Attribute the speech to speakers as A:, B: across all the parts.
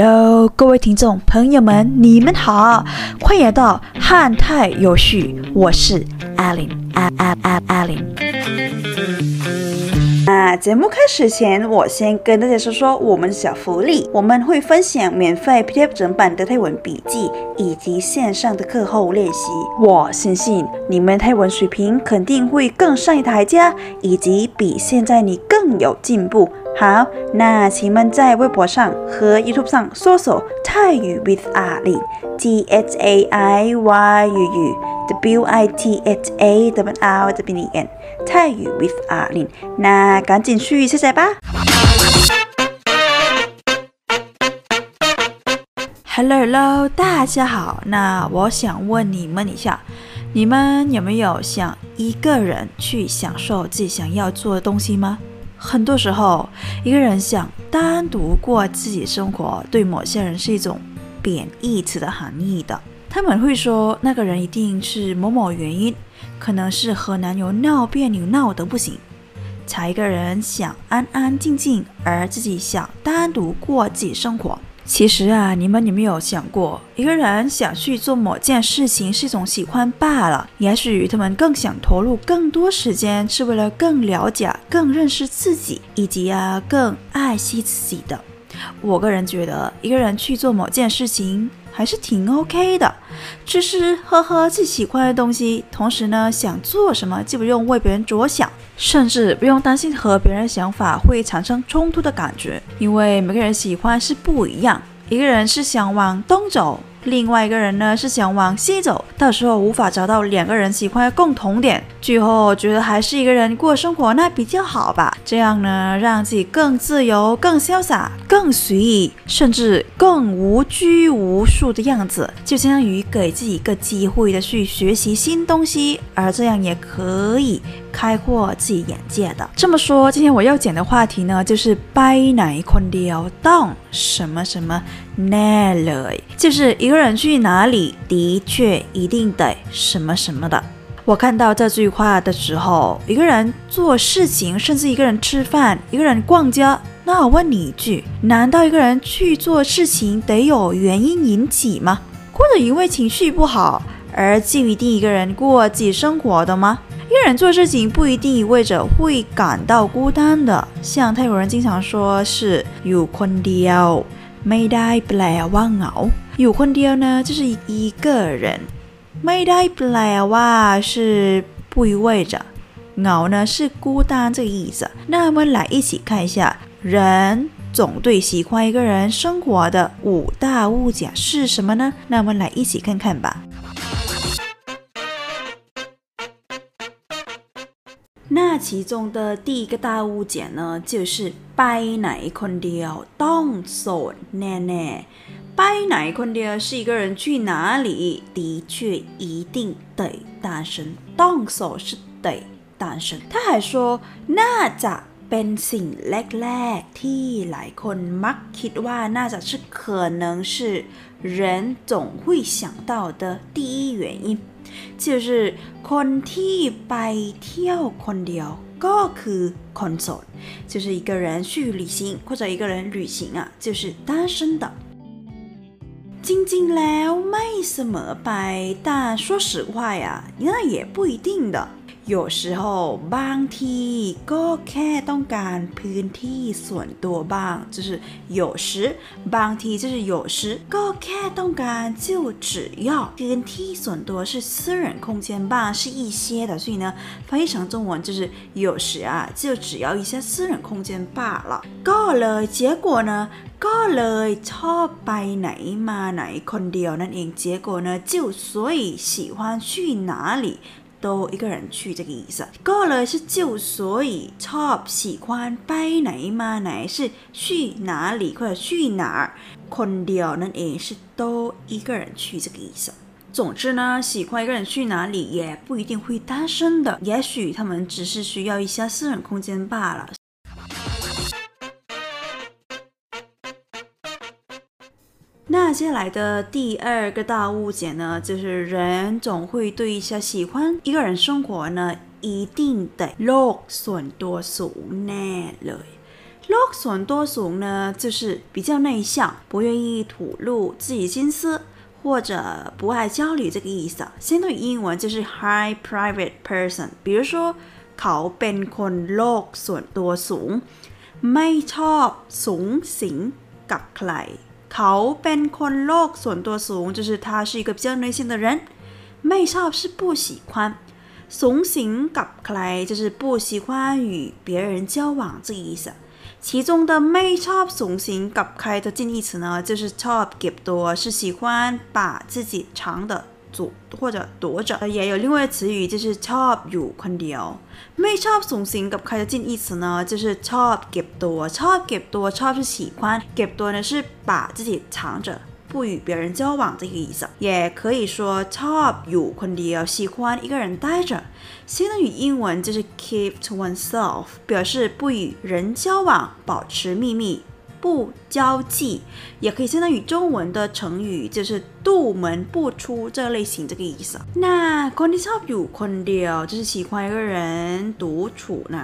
A: Hello，各位听众朋友们，你们好，欢迎到汉泰有序，我是 Allen，a l a Allen。那节目开始前，我先跟大家说说我们的小福利。我们会分享免费 PDF 整版的泰文笔记，以及线上的课后练习。我相信你们泰文水平肯定会更上一台阶，以及比现在你更有进步。好，那请们在微博上和 YouTube 上搜索泰语 with 阿丽 T H A I Y 语语 W I T H A W R W N 泰语 with 阿丽，那赶紧去下载吧。Hello，Hello，大家好。那我想问你们一下，你们有没有想一个人去享受自己想要做的东西吗？很多时候，一个人想单独过自己生活，对某些人是一种贬义词的含义的。他们会说那个人一定是某某原因，可能是和男友闹别扭闹得不行，才一个人想安安静静，而自己想单独过自己生活。其实啊，你们有没有想过，一个人想去做某件事情是一种喜欢罢了。也许他们更想投入更多时间，是为了更了解、更认识自己，以及啊更爱惜自己的。我个人觉得，一个人去做某件事情。还是挺 OK 的，吃吃喝喝自己喜欢的东西，同时呢，想做什么就不用为别人着想，甚至不用担心和别人想法会产生冲突的感觉，因为每个人喜欢是不一样，一个人是想往东走。另外一个人呢是想往西走，到时候无法找到两个人喜欢的共同点，最后觉得还是一个人过生活那比较好吧。这样呢，让自己更自由、更潇洒、更随意，甚至更无拘无束的样子，就相当于给自己一个机会的去学习新东西，而这样也可以开阔自己眼界的。这么说，今天我要讲的话题呢，就是掰奶坤雕当什么什么。那嘞，就是一个人去哪里，的确一定得什么什么的。我看到这句话的时候，一个人做事情，甚至一个人吃饭，一个人逛街，那我问你一句：难道一个人去做事情得有原因引起吗？或者因为情绪不好而就一定一个人过自己生活的吗？一个人做事情不一定意味着会感到孤单的。像泰国人经常说是有困掉。ไม่ได้แปลว่าเหงาอยู่คนเดียว呢就是一个人ไม่ได้แปลว่า是不意味着เหงา呢是孤单这个意思那我们来一起看一下人总对喜欢一个人生活的五大误解是什么呢那我们来一起看看吧 那其中的第一个大误解呢，就是拜奶坤雕当手奶奶。拜奶坤雕是一个人去哪里，的确一定得单身。当手是得单身。他还说，那จะเป็นสิ่งแรกๆที่หลายคนมักคิดว่าน่าจะ是可能是人总会想到的第一原因。 就是คนที่ไปเที่ยวคนเดียวก็คือคนโสด就是一个人去旅行或者一个人旅行啊就是单身的จริงๆแล้วไม่เสมอไป但说实话呀那也不一定的 有时候บางทีก็แค่ต้องการพื้นที่ส่วนตัวบ้าง就是有时บางที就是有时ก็แค่ต้องการ就只要พื้นที่ส่วนตัว是私人空间吧是一些的所以呢翻译成中文就是有时啊就只要一些私人空间罢了ก็เลย结果呢ก็เลยชอบไปไหนมาไหนคนเดียวนั่นเอง结果呢就所以喜欢去哪里 都一个人去这个意思。ก็เลย是就所以 top 喜欢ไปไหนมาไหน是去哪里或者去哪儿。คนเดียวนั่นเอง是都一个人去这个意思。总之呢，喜欢一个人去哪里也不一定会单身的，也许他们只是需要一些私人空间罢了。 那接下来的第二个大误解呢，就是人总会对一些喜欢一个人生活呢，一定得โลกส่วนตัวสูงแน่เลย โลกส่วน多สูง呢，就是比较内向，不愿意吐露自己心思。或者不爱交流这个意思，相对于英文就是 high private person。比如说，เขาเป็นคนโลกส่วนตัวสูงไม่ชอบสูงสิงกับใคร เขาเป็นคนโลกส่วนตัวสูง就是他是一个比较内向的人ไม่ชอบ是不喜欢สูงสิงกับใคร就是不喜欢与别人交往这个意思。其中的ไม่ชอบสูงสิงกับใคร的近义词呢，就是ชอบเก็บตัว，是喜欢把自己藏的 躲或者躲着。也有另外的词语，就是ชอบอยู่คนเดียว。ไม่ชอบสูงสิงกับใคร的近义词呢，就是ชอบเก็บตัว。ชอบเก็บตัว，ชอบ是喜欢，เก็บตัว呢是把自己藏着。不与别人交往这个意思，也可以说 top you คนเดียว喜欢一个人待着，相当于英文就是 keep to oneself，表示不与人交往，保持秘密， 不交际，也可以相当于中文的成语就是杜门不出这类型这个意思。那 คนที่ชอบอยู่คนเดียว就是喜欢一个人独处呢。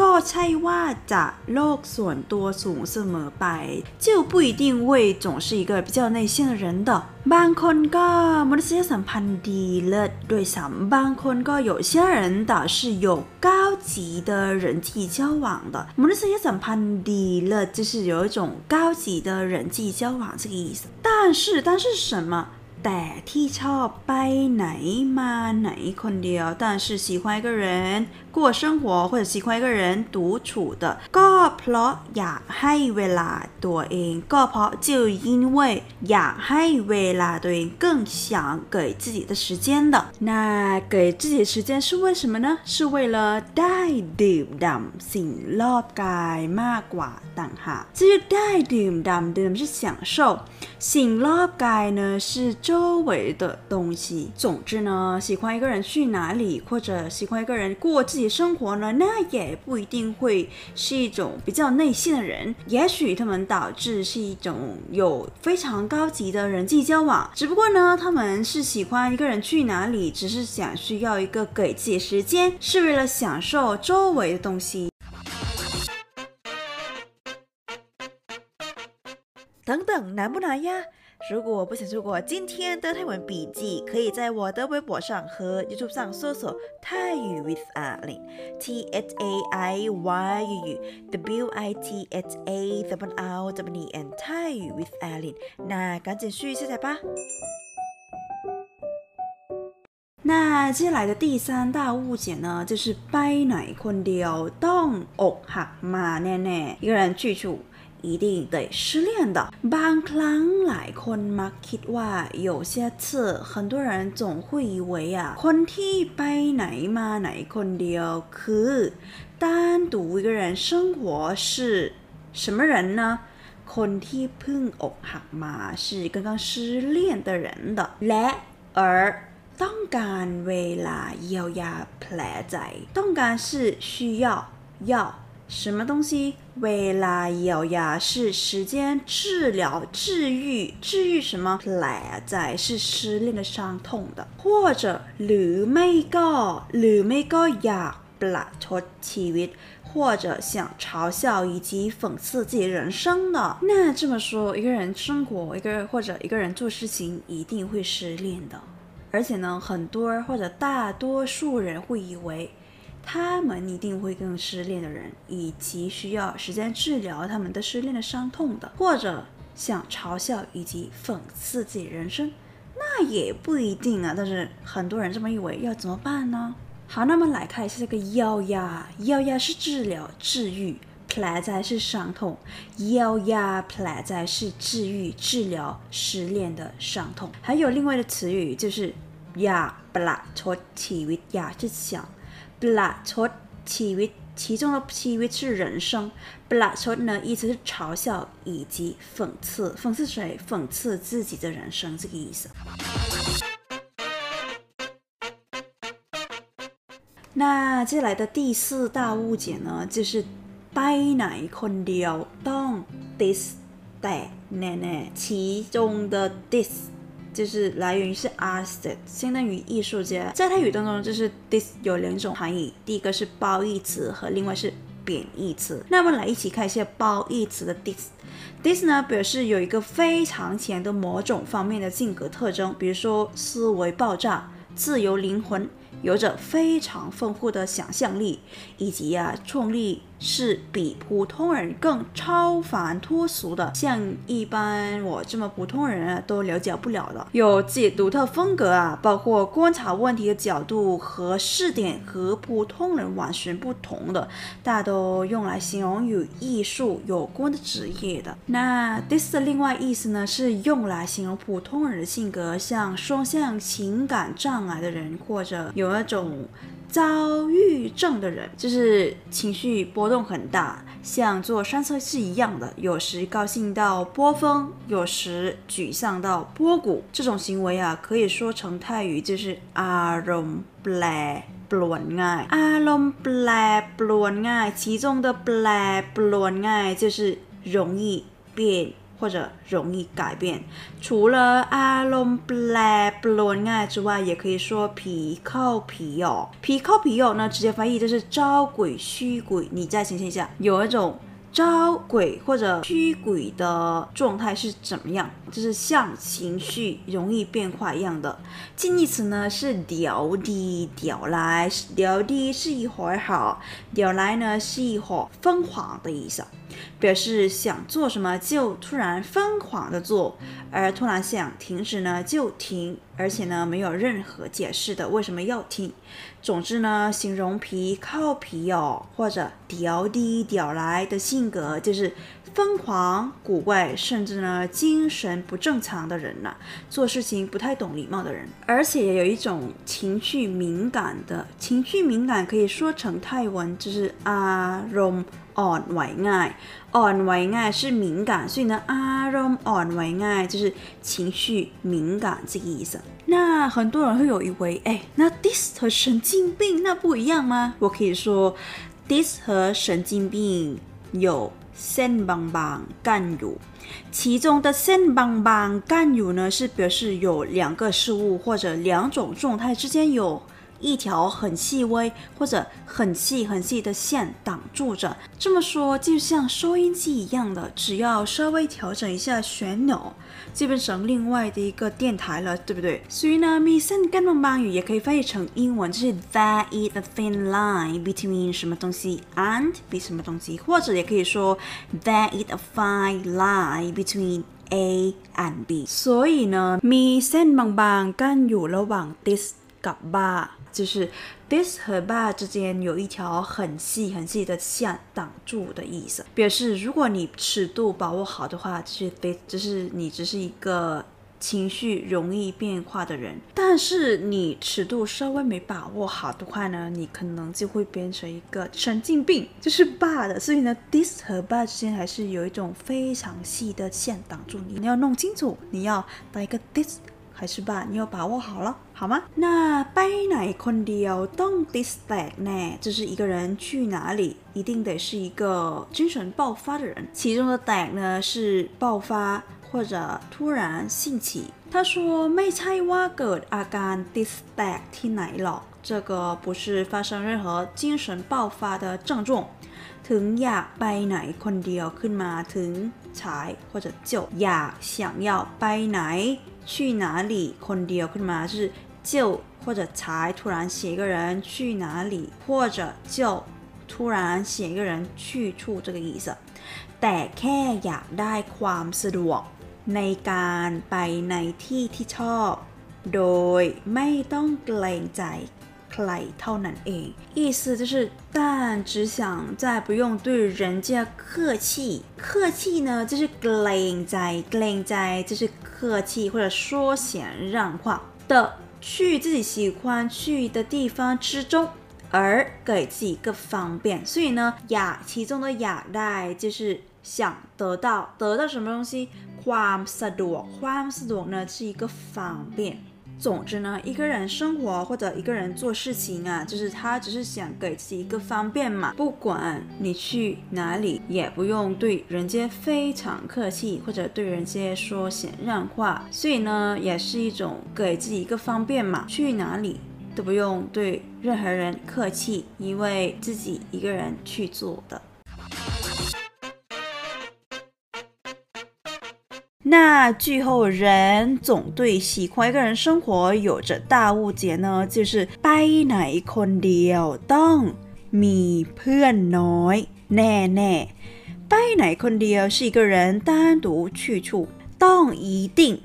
A: ก็ใช่ว่าจะโลกส่วนตัวสูงเสมอไป就不一定会总是一个比较内向的人的บางคนก็มนุษยสัมพันธ์ดีเลิศด้วยซ้ำบางคนก็有些人倒是有高级的人际交往的มนุษยสัมพันธ์ดีเลิศ就是有一种高级的人际交往这个意思但是但是什么แต่ที่ชอบไปไหนมาไหนคนเดียว但是喜欢一个人 过生活或者喜欢一个人独处的ก็เพราะอยากให้เวลาตัวเองก็เพราะ就因为อยากให้เวลาตัวเอง更想给自己的时间的那给自己的时间是为什么呢是为了ได้ดื่มด่ำสิ่งรอบกายมากกว่าต่างหาก至于ได้ดื่มด่ำดื่ม是享受สิ่งรอบกาย呢是周围的东西。总之呢，喜欢一个人去哪里，或者喜欢一个人过自己的 生活呢，那也不一定会是一种比较内心的人。也许他们导致是一种有非常高级的人际交往。只不过呢，他们是喜欢一个人去哪里，只是想需要一个给自己时间，是为了享受周围的东西。等等，难不难呀？如果不想错过今天的泰文笔记，可以在我的微博上和 YouTube 上搜索泰语 with 阿玲 T H A I Y U W I T H A W L W N 泰语 with 阿玲，那赶紧去下载吧。那接下来的第三大误解呢，就是ไปไหนคนเดียวต้องอกหักมาแน่ๆ，一个人去处。 一定得失恋的。บางครั้งหลายคนมักคิดว่า有些次很多人总会以为啊คนที่ไปไหนมาไหนคนเดียวคือ单独一个人生活是什么人呢？คนที่เพิ่งอกหักมา是刚刚失恋的人的。และ而ต้องการเวลาเยียวยาแผลใจต้องการ是需要要。 什么东西？为了咬牙是时间治疗、治愈、治愈什么？来在是失恋的伤痛的，或者หรือไม่ก็หรือไม่ก็อยากประชดชีวิต，或者想嘲笑以及讽刺自己人生的。那这么说，一个人生活，一个人或者一个人做事情，一定会失恋的。而且呢，很多或者大多数人会以为。 他们一定会跟失恋的人，以及需要时间治疗他们的失恋的伤痛的，或者想嘲笑以及讽刺自己人生，那也不一定啊。但是很多人这么以为，要怎么办呢？好，那么来看一下这个药呀，药呀是治疗、治愈，play 在是伤痛，药呀 play 在是治愈、治疗失恋的伤痛。还有另外的词语就是呀，bla 托体为呀是想。ปละชดชีวิต其中的ชีวิต是人生ปละชด呢意思是嘲笑以及讽刺讽刺谁讽刺自己的人生这个意思那接下来的第四大误解呢就是ไปไหนคนเดียวต้อง this แต่แน่ๆ其中的 this 就是来源于是 artist，相当于艺术家。在泰语当中，就是 this 有两种含义，第一个是褒义词和另外是贬义词。那么来一起看一下褒义词的 this。this 呢表示有一个非常强的某种方面的性格特征，比如说思维爆炸、自由灵魂。有着非常丰富的想象力，以及呀，创力是比普通人更超凡脱俗的，像一般我这么普通人啊都了解不了的。有自己独特风格啊，包括观察问题的角度和视点和普通人完全不同的，大都用来形容与艺术有关的职业的。那 this 的另外意思呢，是用来形容普通人的性格，像双向情感障碍的人，或者有。那种躁郁症的人，就是情绪波动很大，像坐山车是一样的，有时高兴到波峰，有时沮丧到波谷。这种行为啊，可以说成泰语就是阿隆布莱布伦爱，阿隆布莱布伦爱，其中的布莱布伦爱就是容易变。或者容易改变。除了阿隆布莱布伦爱之外，也可以说皮靠皮哦。皮靠皮哦，呢直接翻译就是招鬼驱鬼。你再想象一下，有一种招鬼或者驱鬼的状态是怎么样？就是像情绪容易变化一样的。近义词呢是屌的屌来，屌的是一会儿好，屌来呢是一会儿疯狂的意思。表示想做什么就突然疯狂的做，而突然想停止呢就停，而且呢没有任何解释的为什么要停。总之呢，形容皮靠皮哦，或者屌的屌来的性格，就是疯狂、古怪，甚至呢精神不正常的人呐，做事情不太懂礼貌的人，而且也有一种情绪敏感的，情绪敏感可以说成泰文就是阿荣。on 为爱，on 为爱是敏感，所以呢，arom on 为爱就是情绪敏感这个意思。那很多人会有以为，哎，那 this 和神经病那不一样吗？我可以说，this 和神经病有 sen 邦邦干油，其中的 sen 邦邦干油呢，是表示有两个事物或者两种状态之间有。一条很细微或者很细很细的线挡住着，这么说就像收音机一样的，只要稍微调整一下旋钮，就变成另外的一个电台了，对不对？所以呢，mission 跟棒棒语也可以翻译成英文，就是 there is a thin line between 什么东西 and be 什么东西，或者也可以说 there is a fine line between A and B。所以呢，mission 棒棒跟有ระหว่าง this กับบ้า 就是 this 和 bar 之间有一条很细很细的线挡住的意思，表示如果你尺度把握好的话，就是 this 就是你只是一个情绪容易变化的人，但是你尺度稍微没把握好的话呢，你可能就会变成一个神经病，就是 bad。所以呢，this 和 bar 之间还是有一种非常细的线挡住你，你要弄清楚，你要打一个 this。还是吧，你要把握好了，好吗？那ไปไหนคนเดียวต้องติสแตกแน่就是一个人去哪里，一定得是一个精神爆发的人。其中的แตก呢是爆发或者突然兴起。他说ไม่ใช่ว่าเกิดอาการติสแตกที่ไหนหรอก这个不是发生任何精神爆发的症状。ถึงอยากไปไหนคนเดียวขึ้นมาถึงฉาย或者就อยาก想要ไปไหน 去哪里？คนเดียวขึ้นมา是就或者才突然写一个人去哪里，或者就突然写一个人去处这个意思。แต่แค่อยากได้ความสะดวกในการไปในที่ที่ชอบ โดยไม่ต้องเกรงใจใครเท่านั้นเอง意思就是但只想在不用对人家客气客气呢就是เกรงใจเกรงใจ就是客 气或者说闲让话的，去自己喜欢去的地方之中，而给自己一个方便。所以呢，雅其中的雅代就是想得到得到什么东西，ความสะดวกความสะดวก呢是一个方便。 总之呢，一个人生活或者一个人做事情啊，就是他只是想给自己一个方便嘛。不管你去哪里，也不用对人家非常客气，或者对人家说闲让话。所以呢，也是一种给自己一个方便嘛。去哪里？都不用对任何人客气，因为自己一个人去做的。那最后，人总对喜欢一个人生活有着大误解呢，就是ไปไหนคนเดียวต้องมีเพื่อนน้อยแน่ๆไปไหนคนเดียว是一个人单独去处，ต้อง一定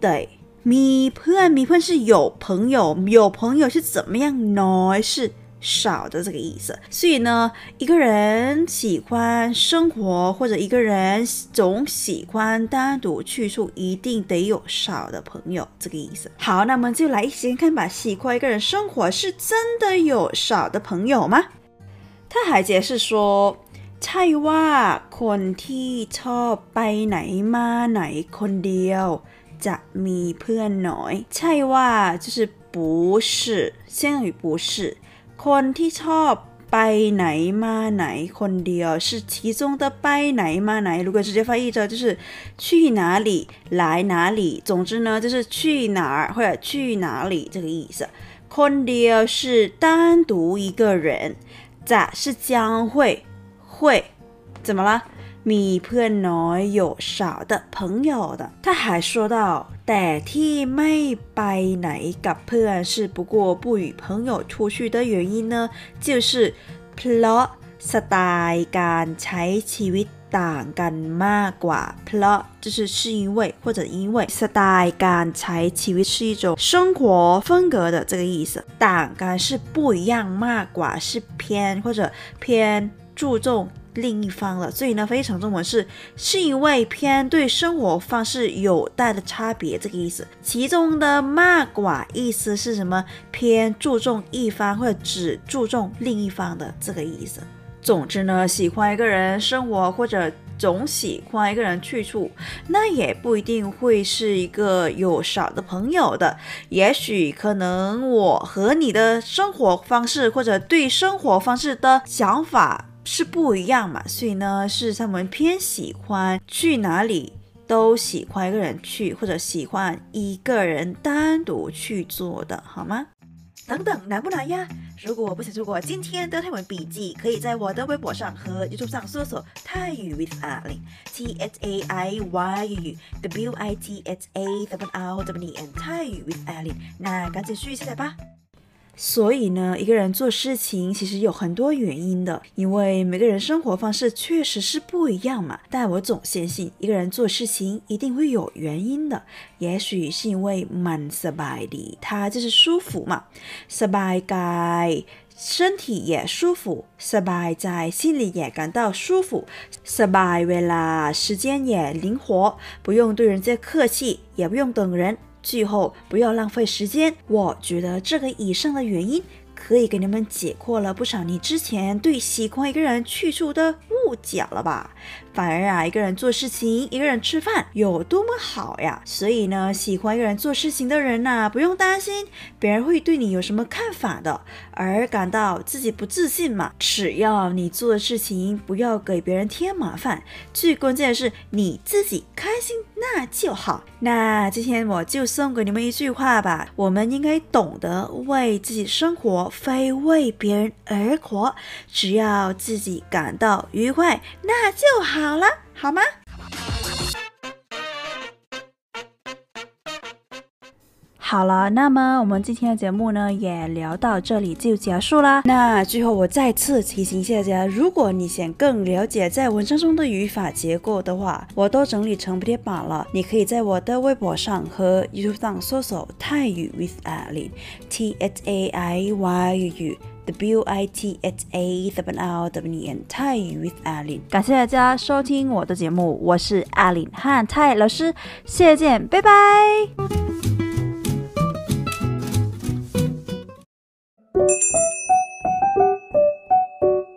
A: 得มีเพื่อนมีเพื่อน是有朋友，有朋友是怎么样？น้อย是。 少的这个意思，所以呢，一个人喜欢生活，或者一个人总喜欢单独去处，一定得有少的朋友，这个意思。好，那么就来一起看吧。喜欢一个人生活，是真的有少的朋友吗？他还解释说，ใช่ว่าคนที่ชอบไปไหนมาไหนคนเดียวจะมีเพื่อนน้อย。ใช่ว่า就是不是，相当于不是。 คนที่ชอบไปไหนมาไหนคนเดียว是其中的ไปไหนมาไหน如果直接翻译着就是去哪里来哪里总之呢就是去哪儿或者去哪里这个意思คนเดียว是单独一个人จะ是将会会怎么了มีเพื่อนน้อย有少的朋友的他还说到 แต่ที่ไม่ไปไหนกับเพื่อน是不过不与朋友出去的原因呢就是เพราะสไตล์การใช้ชีวิตต่างกันมากกว่าเพราะ就是是因为或者因为สไตล์การใช้ชีวิต是一种生活风格的这个意思ต่างกัน是不一样มากกว่า是偏或者偏注重 另一方了，所以呢，非常中文是是因为偏对生活方式有大的差别这个意思。其中的骂寡意思是什么？偏注重一方或者只注重另一方的这个意思。总之呢，喜欢一个人生活或者总喜欢一个人去处，那也不一定会是一个有少的朋友的。也许可能我和你的生活方式或者对生活方式的想法。是不一样嘛，所以呢，是他们偏喜欢去哪里都喜欢一个人去，或者喜欢一个人单独去做的，好吗？等等，难不难呀？如果不想错过今天的泰文笔记，可以在我的微博上和 YouTube 上搜索泰语 with 阿玲 T H A I Y U W I T H A W R W N 泰语 with 阿玲，那赶紧去下载吧。所以呢，一个人做事情其实有很多原因的，因为每个人生活方式确实是不一样嘛。但我总相信，一个人做事情一定会有原因的。也许是因为蛮 s b a 的，他就是舒服嘛。s b a 该身体也舒服 s b a 在心里也感到舒服。s b a 为了时间也灵活，不用对人家客气，也不用等人。最后，不要浪费时间。我觉得这个以上的原因。可以给你们解惑了不少你之前对喜欢一个人去处的误解了吧？反而啊，一个人做事情，一个人吃饭有多么好呀！所以呢，喜欢一个人做事情的人呐，不用担心别人会对你有什么看法的，而感到自己不自信嘛。只要你做的事情不要给别人添麻烦，最关键的是你自己开心，那就好。那今天我就送给你们一句话吧：我们应该懂得为自己生活。非为别人而活，只要自己感到愉快，那就好了，好吗？好了，那么我们今天的节目呢，也聊到这里就结束啦。那最后我再次提醒大家，如果你想更了解在文章中的语法结构的话，我都整理成贴版了。你可以在我的微博上和 YouTube 上搜索泰语 with Alin，T H A I Y U W I T H A W L W witheata R W and tie with alin 感谢大家收听我的节目我是 alin 和 tie 老师谢谢见拜拜